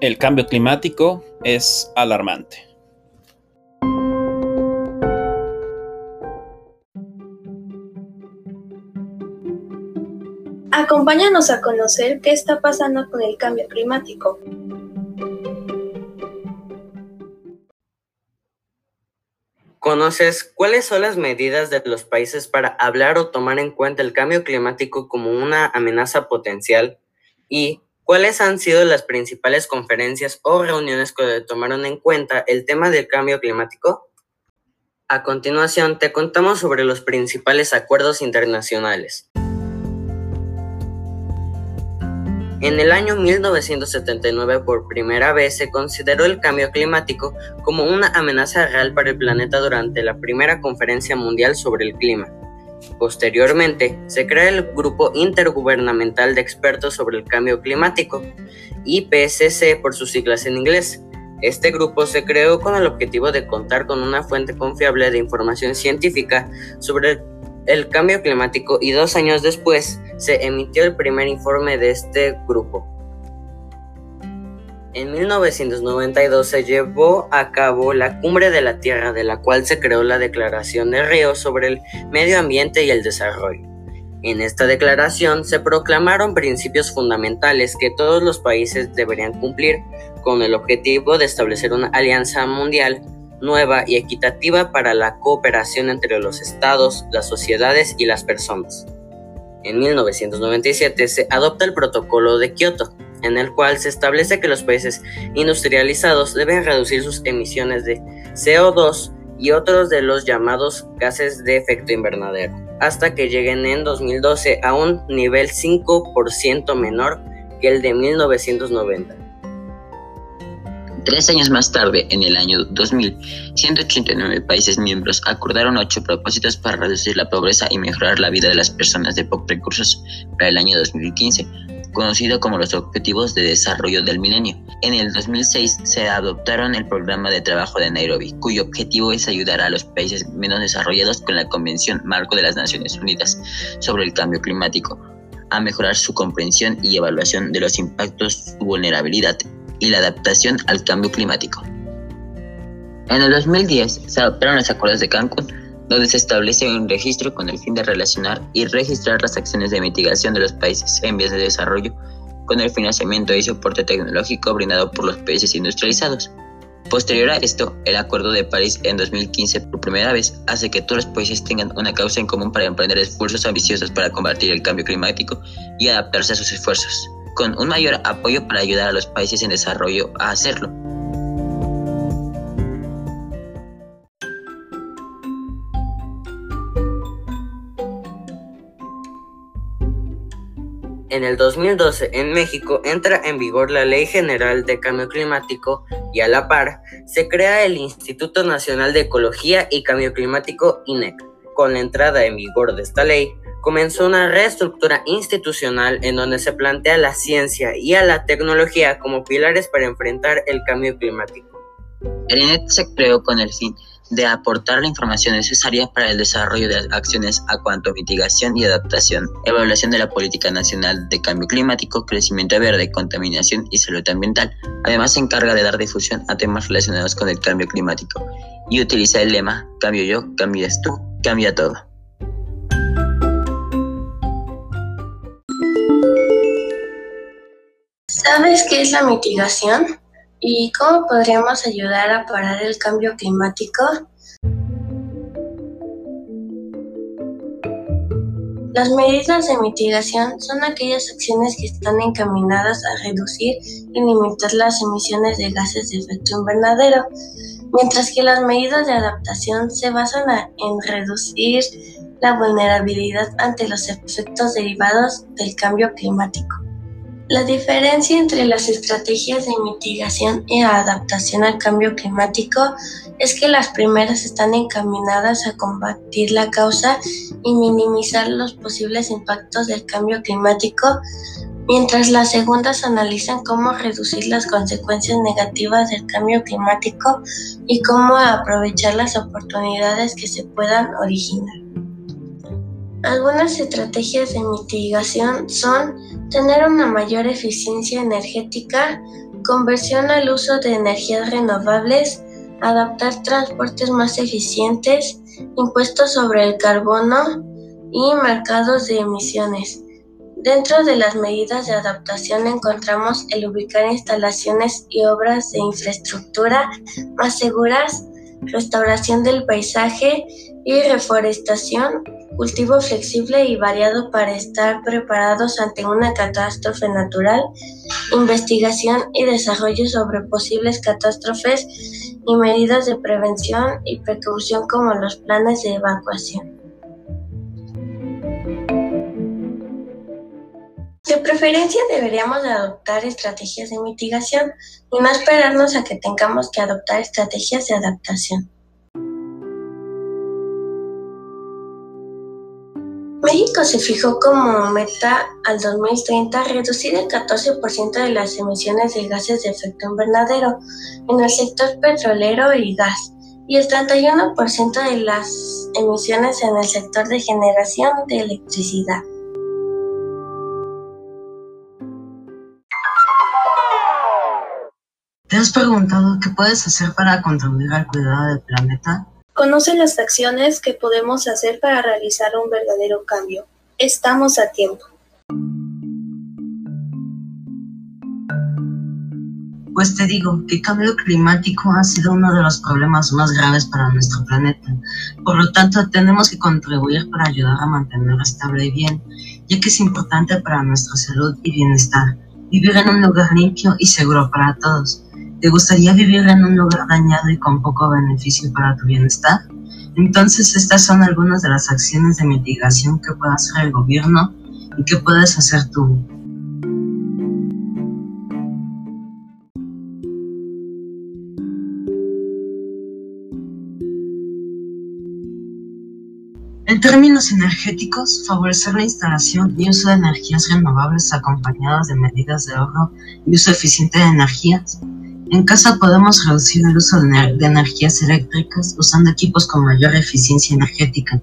El cambio climático es alarmante. Acompáñanos a conocer qué está pasando con el cambio climático. ¿Conoces cuáles son las medidas de los países para hablar o tomar en cuenta el cambio climático como una amenaza potencial? ¿Y cuáles han sido las principales conferencias o reuniones que tomaron en cuenta el tema del cambio climático? A continuación, te contamos sobre los principales acuerdos internacionales. En el año 1979 por primera vez se consideró el cambio climático como una amenaza real para el planeta durante la primera conferencia mundial sobre el clima. Posteriormente, se crea el Grupo Intergubernamental de Expertos sobre el Cambio Climático, IPCC por sus siglas en inglés. Este grupo se creó con el objetivo de contar con una fuente confiable de información científica sobre el cambio climático y dos años después se emitió el primer informe de este grupo. En 1992 se llevó a cabo la Cumbre de la Tierra, de la cual se creó la Declaración de Río sobre el Medio Ambiente y el Desarrollo. En esta declaración se proclamaron principios fundamentales que todos los países deberían cumplir con el objetivo de establecer una alianza mundial nueva y equitativa para la cooperación entre los estados, las sociedades y las personas. En 1997 se adopta el Protocolo de Kioto, en el cual se establece que los países industrializados deben reducir sus emisiones de CO2 y otros de los llamados gases de efecto invernadero, hasta que lleguen en 2012 a un nivel 5% menor que el de 1990. Tres años más tarde, en el año 2000, 189 países miembros acordaron ocho propósitos para reducir la pobreza y mejorar la vida de las personas de pocos recursos para el año 2015, conocido como los Objetivos de Desarrollo del Milenio. En el 2006 se adoptaron el Programa de Trabajo de Nairobi, cuyo objetivo es ayudar a los países menos desarrollados con la Convención Marco de las Naciones Unidas sobre el Cambio Climático a mejorar su comprensión y evaluación de los impactos su vulnerabilidad y la adaptación al cambio climático. En el 2010 se adoptaron los acuerdos de Cancún, donde se establece un registro con el fin de relacionar y registrar las acciones de mitigación de los países en vías de desarrollo con el financiamiento y soporte tecnológico brindado por los países industrializados. Posterior a esto, el Acuerdo de París en 2015 por primera vez hace que todos los países tengan una causa en común para emprender esfuerzos ambiciosos para combatir el cambio climático y adaptarse a sus esfuerzos con un mayor apoyo para ayudar a los países en desarrollo a hacerlo. En el 2012 en México entra en vigor la Ley General de Cambio Climático y a la par se crea el Instituto Nacional de Ecología y Cambio Climático INEC. Con la entrada en vigor de esta ley, comenzó una reestructura institucional en donde se plantea la ciencia y a la tecnología como pilares para enfrentar el cambio climático. El INET se creó con el fin de aportar la información necesaria para el desarrollo de acciones a cuanto a mitigación y adaptación, evaluación de la política nacional de cambio climático, crecimiento verde, contaminación y salud ambiental. Además se encarga de dar difusión a temas relacionados con el cambio climático y utiliza el lema Cambio yo, cambias tú, cambia todo. ¿Sabes qué es la mitigación? ¿Y cómo podríamos ayudar a parar el cambio climático? Las medidas de mitigación son aquellas acciones que están encaminadas a reducir y limitar las emisiones de gases de efecto invernadero, mientras que las medidas de adaptación se basan en reducir la vulnerabilidad ante los efectos derivados del cambio climático. La diferencia entre las estrategias de mitigación y adaptación al cambio climático es que las primeras están encaminadas a combatir la causa y minimizar los posibles impactos del cambio climático, mientras las segundas analizan cómo reducir las consecuencias negativas del cambio climático y cómo aprovechar las oportunidades que se puedan originar. Algunas estrategias de mitigación son tener una mayor eficiencia energética, conversión al uso de energías renovables, adaptar transportes más eficientes, impuestos sobre el carbono y mercados de emisiones. Dentro de las medidas de adaptación encontramos el ubicar instalaciones y obras de infraestructura más seguras, restauración del paisaje y reforestación, cultivo flexible y variado para estar preparados ante una catástrofe natural, investigación y desarrollo sobre posibles catástrofes y medidas de prevención y precaución como los planes de evacuación. De preferencia deberíamos adoptar estrategias de mitigación y no esperarnos a que tengamos que adoptar estrategias de adaptación. Se fijó como meta al 2030 reducir el 14% de las emisiones de gases de efecto invernadero en el sector petrolero y gas y el 31% de las emisiones en el sector de generación de electricidad. ¿Te has preguntado qué puedes hacer para contribuir al cuidado del planeta? Conoce las acciones que podemos hacer para realizar un verdadero cambio. Estamos a tiempo. Pues te digo que el cambio climático ha sido uno de los problemas más graves para nuestro planeta. Por lo tanto, tenemos que contribuir para ayudar a mantenerlo estable y bien, ya que es importante para nuestra salud y bienestar. Vivir en un lugar limpio y seguro para todos. ¿Te gustaría vivir en un lugar dañado y con poco beneficio para tu bienestar? Entonces estas son algunas de las acciones de mitigación que puede hacer el gobierno y que puedes hacer tú. En términos energéticos, favorecer la instalación y uso de energías renovables acompañadas de medidas de ahorro y uso eficiente de energías en casa podemos reducir el uso de, energías eléctricas usando equipos con mayor eficiencia energética,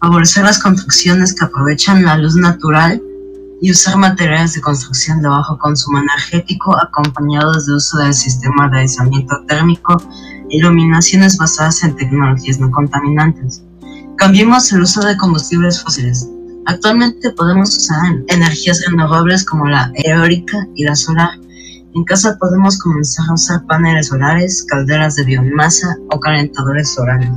favorecer las construcciones que aprovechan la luz natural y usar materiales de construcción de bajo consumo energético acompañados de uso del sistema de aislamiento térmico iluminaciones basadas en tecnologías no contaminantes. Cambiemos el uso de combustibles fósiles. Actualmente podemos usar energías renovables como la eólica y la solar en casa podemos comenzar a usar paneles solares, calderas de biomasa o calentadores solares.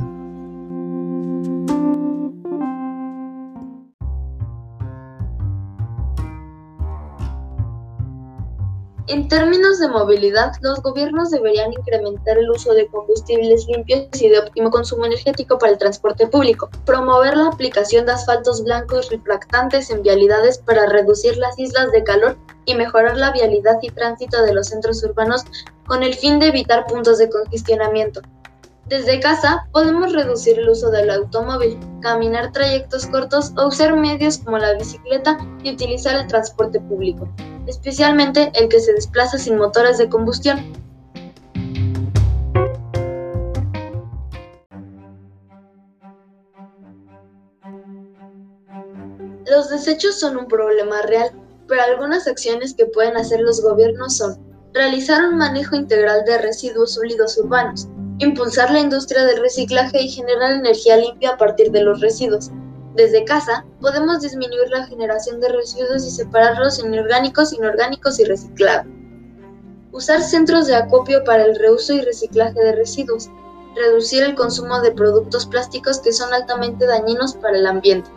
En términos de movilidad, los gobiernos deberían incrementar el uso de combustibles limpios y de óptimo consumo energético para el transporte público, promover la aplicación de asfaltos blancos refractantes en vialidades para reducir las islas de calor y mejorar la vialidad y tránsito de los centros urbanos con el fin de evitar puntos de congestionamiento. Desde casa podemos reducir el uso del automóvil, caminar trayectos cortos o usar medios como la bicicleta y utilizar el transporte público, especialmente el que se desplaza sin motores de combustión. Los desechos son un problema real pero algunas acciones que pueden hacer los gobiernos son realizar un manejo integral de residuos sólidos urbanos, impulsar la industria del reciclaje y generar energía limpia a partir de los residuos. Desde casa, podemos disminuir la generación de residuos y separarlos en orgánicos, inorgánicos y reciclables. Usar centros de acopio para el reuso y reciclaje de residuos. Reducir el consumo de productos plásticos que son altamente dañinos para el ambiente.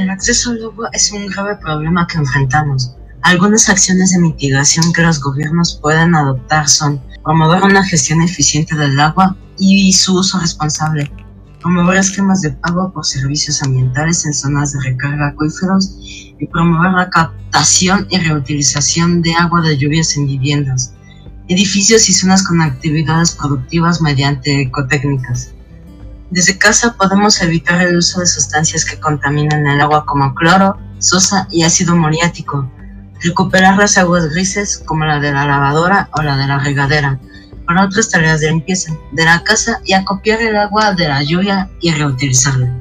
El acceso al agua es un grave problema que enfrentamos. Algunas acciones de mitigación que los gobiernos pueden adoptar son promover una gestión eficiente del agua y su uso responsable, promover esquemas de pago por servicios ambientales en zonas de recarga acuíferos y promover la captación y reutilización de agua de lluvias en viviendas, edificios y zonas con actividades productivas mediante ecotécnicas. Desde casa podemos evitar el uso de sustancias que contaminan el agua como cloro, sosa y ácido muriático. Recuperar las aguas grises como la de la lavadora o la de la regadera para otras tareas de limpieza de la casa y acopiar el agua de la lluvia y reutilizarla.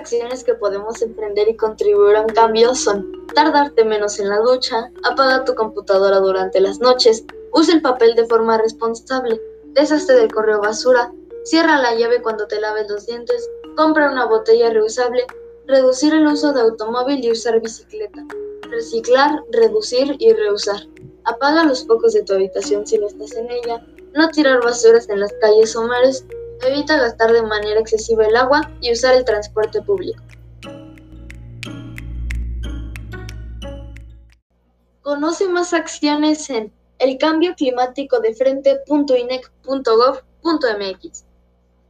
Acciones que podemos emprender y contribuir a un cambio son tardarte menos en la ducha, apaga tu computadora durante las noches, usa el papel de forma responsable, deshazte del correo basura, cierra la llave cuando te laves los dientes, compra una botella reusable, reducir el uso de automóvil y usar bicicleta, reciclar, reducir y reusar. Apaga los focos de tu habitación si no estás en ella, no tirar basuras en las calles o mares, evita gastar de manera excesiva el agua y usar el transporte público. Conoce más acciones en el cambio climático de.